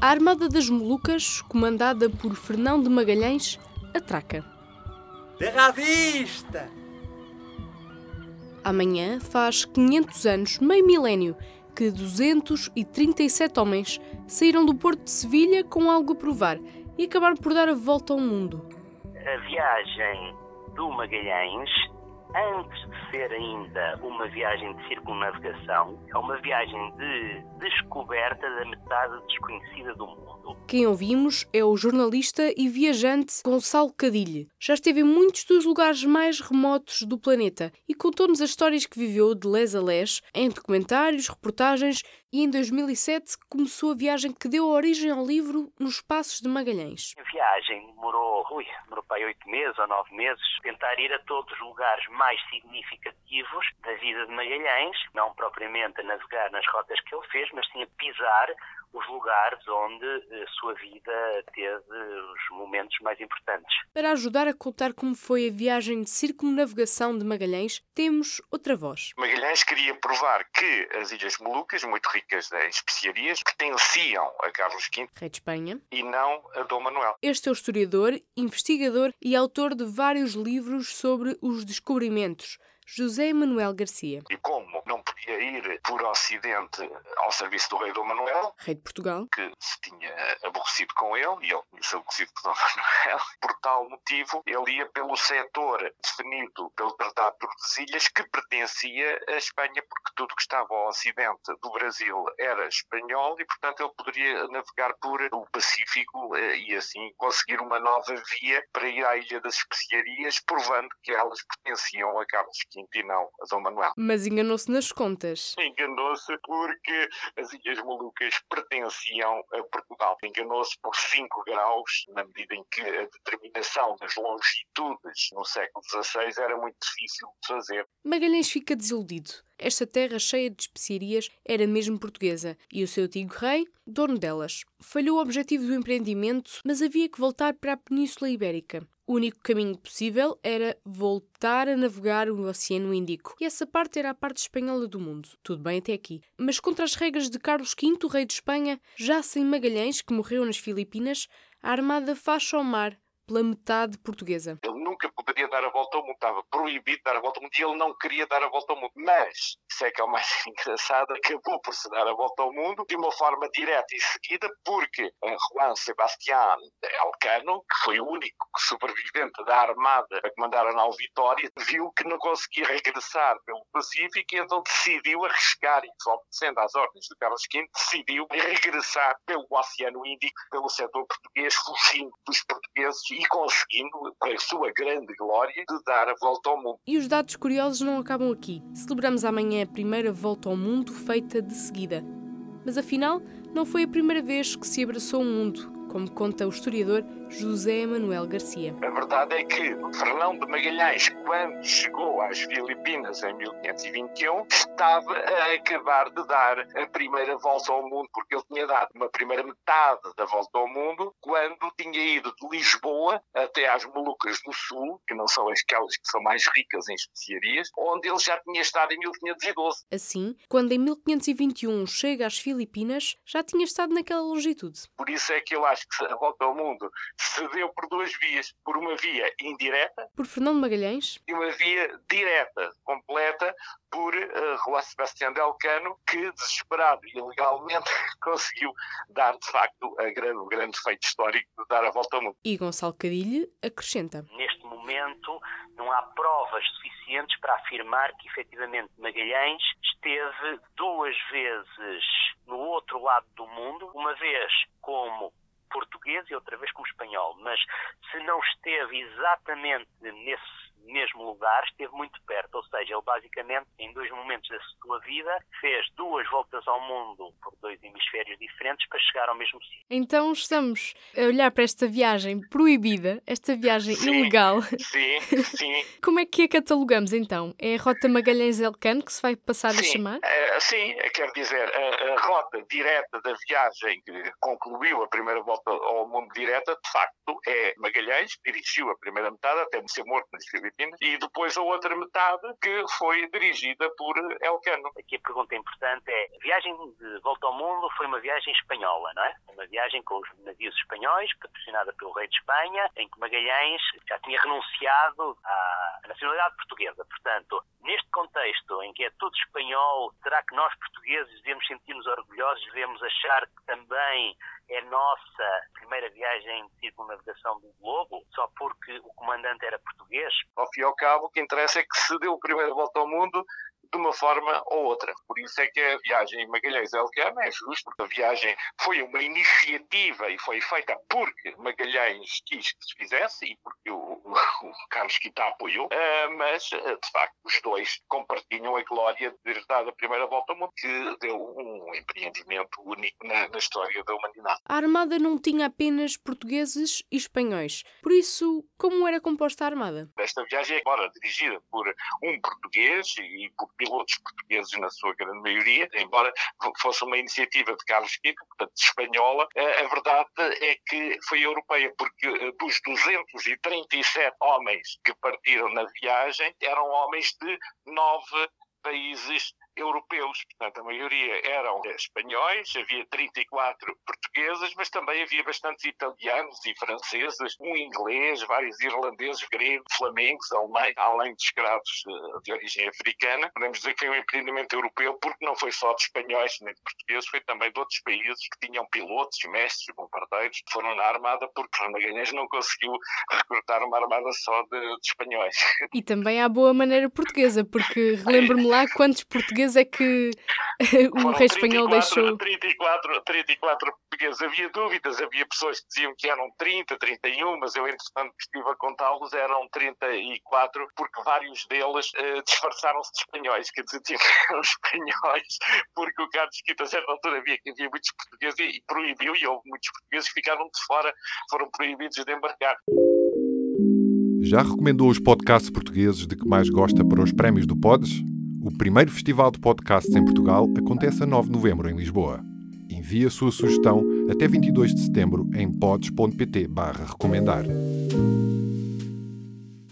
A Armada das Molucas, comandada por Fernão de Magalhães, atraca. Terra à vista! Amanhã faz 500 anos, meio milénio, que 237 homens saíram do Porto de Sevilha com algo a provar e acabaram por dar a volta ao mundo. A viagem do Magalhães antes de ser ainda uma viagem de circunnavegação, é uma viagem de descoberta da metade desconhecida do mundo. Quem ouvimos é o jornalista e viajante Gonçalo Cadilhe. Já esteve em muitos dos lugares mais remotos do planeta e contou-nos as histórias que viveu de les a les em documentários, reportagens e em 2007 começou a viagem que deu origem ao livro Nos Passos de Magalhães. A viagem demorou, ui, demorou para oito meses ou nove meses, tentar ir a todos os lugares mais significativos da vida de Magalhães, não propriamente a navegar nas rotas que ele fez, mas sim a pisar os lugares onde a sua vida teve os momentos mais importantes. Para ajudar a contar como foi a viagem de circunnavegação de Magalhães, temos outra voz. Magalhães queria provar que as Ilhas Molucas, muito ricas em especiarias, pertenciam a Carlos V, rei de Espanha, e não a Dom Manuel. Este é o historiador, investigador e autor de vários livros sobre os descobrimentos José Manuel Garcia. E como não podia ir por Ocidente ao serviço do rei Dom Manuel, rei de Portugal, que se tinha aborrecido com ele, e ele tinha-se aborrecido com Dom Manuel, por tal motivo ele ia pelo setor definido pelo Tratado de Tordesilhas, que pertencia à Espanha, porque tudo que estava ao Ocidente do Brasil era espanhol e, portanto, ele poderia navegar por o Pacífico eh, e assim conseguir uma nova via para ir à Ilha das Especiarias, provando que elas pertenciam a Carlos V e não a Dom Manuel. Mas enganou-se nas contas. Enganou-se porque as Ilhas Molucas pertenciam a Portugal. Enganou-se por 5 graus, na medida em que a determinação das longitudes no século XVI era muito difícil de fazer. Magalhães fica desiludido. Esta terra cheia de especiarias era mesmo portuguesa e o seu antigo rei, dono delas. Falhou o objetivo do empreendimento, mas havia que voltar para a Península Ibérica. O único caminho possível era voltar a navegar o Oceano Índico, e essa parte era a parte espanhola do mundo. Tudo bem até aqui. Mas contra as regras de Carlos V, rei de Espanha, já sem Magalhães, que morreu nas Filipinas, a armada faz ao mar pela metade portuguesa. Nunca poderia dar a volta ao mundo, estava proibido dar a volta ao mundo e ele não queria dar a volta ao mundo. Mas, isso é que é o mais engraçado, acabou por se dar a volta ao mundo de uma forma direta e seguida, porque Juan Sebastián Elcano, que foi o único sobrevivente da armada a comandar a nau Vitória, viu que não conseguia regressar pelo Pacífico e então decidiu arriscar, e obedecendo às ordens de Carlos V, decidiu regressar pelo Oceano Índico, pelo setor português, fugindo dos portugueses e conseguindo, para a sua grande glória, de dar a volta ao mundo. E os dados curiosos não acabam aqui. Celebramos amanhã a primeira volta ao mundo feita de seguida. Mas afinal, não foi a primeira vez que se abraçou o mundo, como conta o historiador José Manuel Garcia. A verdade é que Fernão de Magalhães, quando chegou às Filipinas em 1521, estava a acabar de dar a primeira volta ao mundo, porque ele tinha dado uma primeira metade da volta ao mundo quando tinha ido de Lisboa até às Molucas do Sul, que não são aquelas que são mais ricas em especiarias, onde ele já tinha estado em 1512. Assim, quando em 1521 chega às Filipinas, já tinha estado naquela longitude. Por isso é que eu acho que a volta ao mundo se deu por duas vias. Por uma via indireta. Por Fernando Magalhães. E uma via direta, completa, por uh, Juan Sebastián del Cano, que, desesperado e ilegalmente, conseguiu dar, de facto, grande, o grande feito histórico de dar a volta ao mundo. E Gonçalo Cadilhe acrescenta. Neste momento, não há provas suficientes para afirmar que, efetivamente, Magalhães esteve duas vezes no outro lado do mundo, uma vez como português e outra vez como espanhol, mas se não esteve exatamente nesse mesmo lugar, esteve muito perto. Ou seja, ele basicamente, em dois momentos da sua vida, fez duas voltas ao mundo por dois hemisférios diferentes para chegar ao mesmo sítio. Então estamos a olhar para esta viagem proibida, esta viagem sim, ilegal. Sim, sim. Como é que a catalogamos então? É a Rota Magalhães-Elcano que se vai passar sim, a chamar? Uh, sim, quer dizer, a, a, rota direta da viagem que concluiu a primeira volta ao mundo direta, de facto, é Magalhães, dirigiu a primeira metade até ser morto nas E depois a outra metade que foi dirigida por Elcano. Aqui a pergunta importante é, a viagem de volta ao mundo foi uma viagem espanhola, não é? Uma viagem com os navios espanhóis, patrocinada pelo rei de Espanha, em que Magalhães já tinha renunciado à nacionalidade portuguesa. Portanto, neste contexto em que é tudo espanhol, será que nós portugueses devemos sentir-nos orgulhosos, devemos achar que também é nossa primeira viagem de circunnavegação do globo, só porque o comandante era português? Ao fim e ao cabo, o que interessa é que se deu a primeira volta ao mundo de uma forma ou outra. Por isso é que a viagem Magalhães-Elcano é justo, porque a viagem foi uma iniciativa e foi feita porque Magalhães quis que se fizesse e porque o, o Carlos Quita apoiou, uh, mas, uh, de facto, os dois compartilham a glória de ter dado a primeira volta ao mundo, que deu um empreendimento único na, na história da humanidade. A Armada não tinha apenas portugueses e espanhóis. Por isso, como era composta a Armada? Esta viagem, embora dirigida por um português e por pilotos portugueses na sua grande maioria, embora fosse uma iniciativa de Carlos V, portanto espanhola, a verdade é que foi europeia, porque eh, dos 237 homens que partiram na viagem, eram homens de nove países europeus, portanto a maioria eram espanhóis, havia 34 portuguesas, mas também havia bastantes italianos e franceses, um inglês, vários irlandeses, gregos, flamengos, alemães, além de escravos eh, de origem africana. Podemos dizer que foi um empreendimento europeu porque não foi só de espanhóis nem de portugueses, foi também de outros países que tinham pilotos, mestres, bombardeiros, foram na armada porque Magalhães não conseguiu recrutar uma armada só de, de espanhóis. E também à boa maneira portuguesa, porque relembro-me lá quantos portugueses portugueses é que o rei espanhol 34, deixou? 34, 34 portugueses. Havia dúvidas, havia pessoas que diziam que eram 30, 31, mas eu, entretanto, estive a contá-los, eram 34, porque vários deles uh, disfarçaram-se de espanhóis, quer dizer, tinham eram espanhóis, porque o Carlos Quinto, a certa altura, havia que havia muitos portugueses e proibiu, e houve muitos portugueses que ficaram de fora, foram proibidos de embarcar. Já recomendou os podcasts portugueses de que mais gosta para os prémios do Pods? O primeiro festival de podcasts em Portugal acontece a 9 de novembro em Lisboa. Envie a sua sugestão até 22 de setembro em pods.pt recomendar.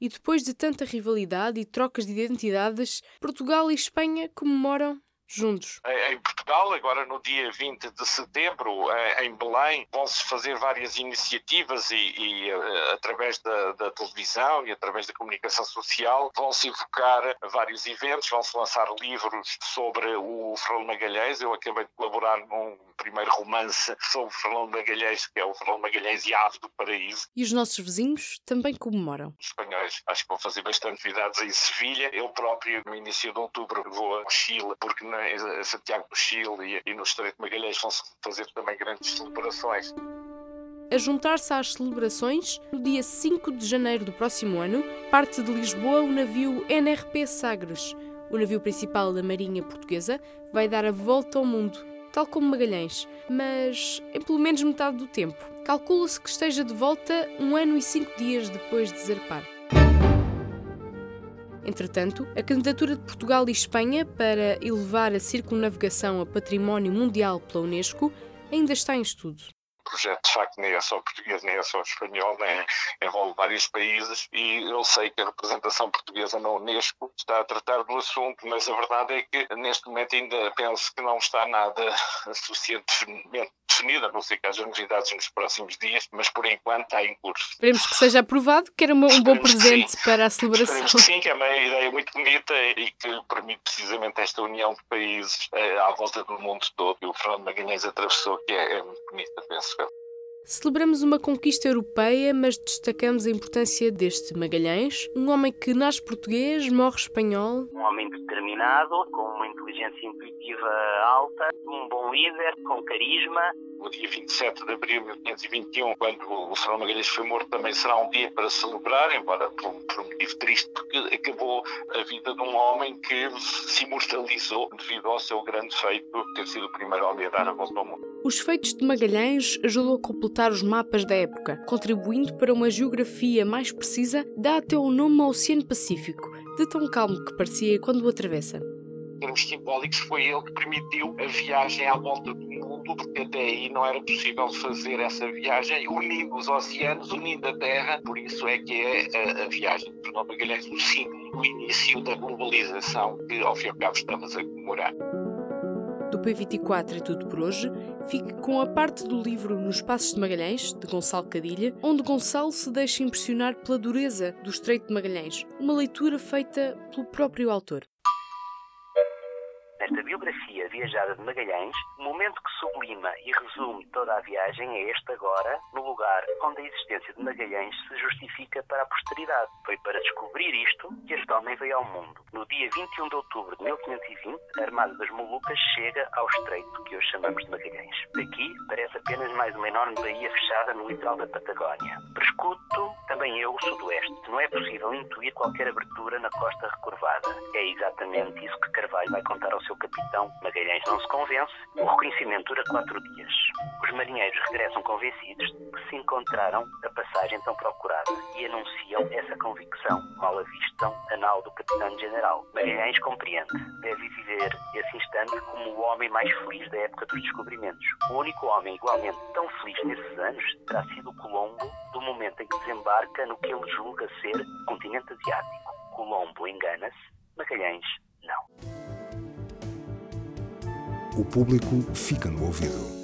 E depois de tanta rivalidade e trocas de identidades, Portugal e Espanha comemoram juntos? Em Portugal, agora no dia 20 de setembro, eh, em Belém, vão-se fazer várias iniciativas e, e eh, através da, da, televisão e através da comunicação social, vão-se evocar vários eventos, vão-se lançar livros sobre o Fernando Magalhães. Eu acabei de colaborar num primeiro romance sobre o Fernando Magalhães, que é o Fernando Magalhães e a Ave do Paraíso. E os nossos vizinhos também comemoram? Os espanhóis acho que vão fazer bastante atividades em Sevilha. Eu próprio, no início de outubro, vou a Chile, porque na em Santiago do Chile e, no Estreito de Magalhães vão-se fazer também grandes celebrações. A juntar-se às celebrações, no dia 5 de janeiro do próximo ano, parte de Lisboa o navio NRP Sagres. O navio principal da Marinha Portuguesa vai dar a volta ao mundo, tal como Magalhães, mas em pelo menos metade do tempo. Calcula-se que esteja de volta um ano e cinco dias depois de zarpar. Entretanto, a candidatura de Portugal e Espanha para elevar a circunnavegação a património mundial pela Unesco ainda está em estudo projeto de facto nem é só português, nem é só espanhol, envolve vários países e eu sei que a representação portuguesa na Unesco está a tratar do assunto, mas a verdade é que neste momento ainda penso que não está nada suficientemente definida, a não ser que haja novidades nos próximos dias, mas por enquanto está em curso. Esperemos que seja aprovado, que era um bom presente para a celebração. Esperemos que sim, que é uma ideia muito bonita e que permite precisamente esta união de países eh, à volta do mundo todo. E o Fernando Magalhães atravessou, que é, é muito bonita, penso. Celebramos uma conquista europeia, mas destacamos a importância deste Magalhães, um homem que nasce português, morre espanhol. Um homem determinado, com uma inteligência intuitiva alta, um bom líder, com carisma, no dia 27 de abril de 1521, quando o Fernando Magalhães foi morto, também será um dia para celebrar, embora por, por, um motivo triste, porque acabou a vida de um homem que se imortalizou devido ao seu grande feito, ter sido o primeiro homem a dar a volta ao mundo. Os feitos de Magalhães ajudam a completar os mapas da época, contribuindo para uma geografia mais precisa, dá até o nome ao Oceano Pacífico, de tão calmo que parecia quando o atravessa termos simbólicos, foi ele que permitiu a viagem à volta do mundo outubro, que até aí não era possível fazer essa viagem unindo os oceanos, unindo a Terra, por isso é que é a, a viagem de Fernão Magalhães o símbolo do início da globalização que ao fim e ao cabo estamos a comemorar. Do P24 é tudo por hoje. Fique com a parte do livro Nos Passos de Magalhães, de Gonçalo Cadilha, onde Gonçalo se deixa impressionar pela dureza do Estreito de Magalhães, uma leitura feita pelo próprio autor. Nesta biografia viajada de Magalhães, o momento que sublima e resume toda a viagem é este agora, no lugar onde a existência de Magalhães se justifica para a posteridade. Foi para descobrir isto que este homem veio ao mundo. No dia 21 de outubro de 1520, a Armada das Molucas chega ao estreito que hoje chamamos de Magalhães. Daqui parece apenas mais uma enorme baía fechada no litoral da Patagónia. Eu o sudoeste. Não é possível intuir qualquer abertura na costa recurvada. É exatamente isso que Carvalho vai contar ao seu capitão. Magalhães não se convence. O reconhecimento dura quatro dias. Os marinheiros regressam convencidos de que se encontraram a passagem tão procurada e anunciam essa convicção. Mal avistam a nau do capitão-general. Magalhães compreende. Homem mais feliz da época dos descobrimentos. O único homem igualmente tão feliz nesses anos terá sido Colombo do momento em que desembarca no que ele julga ser o continente asiático. Colombo engana-se, Magalhães não. O público fica no ouvido.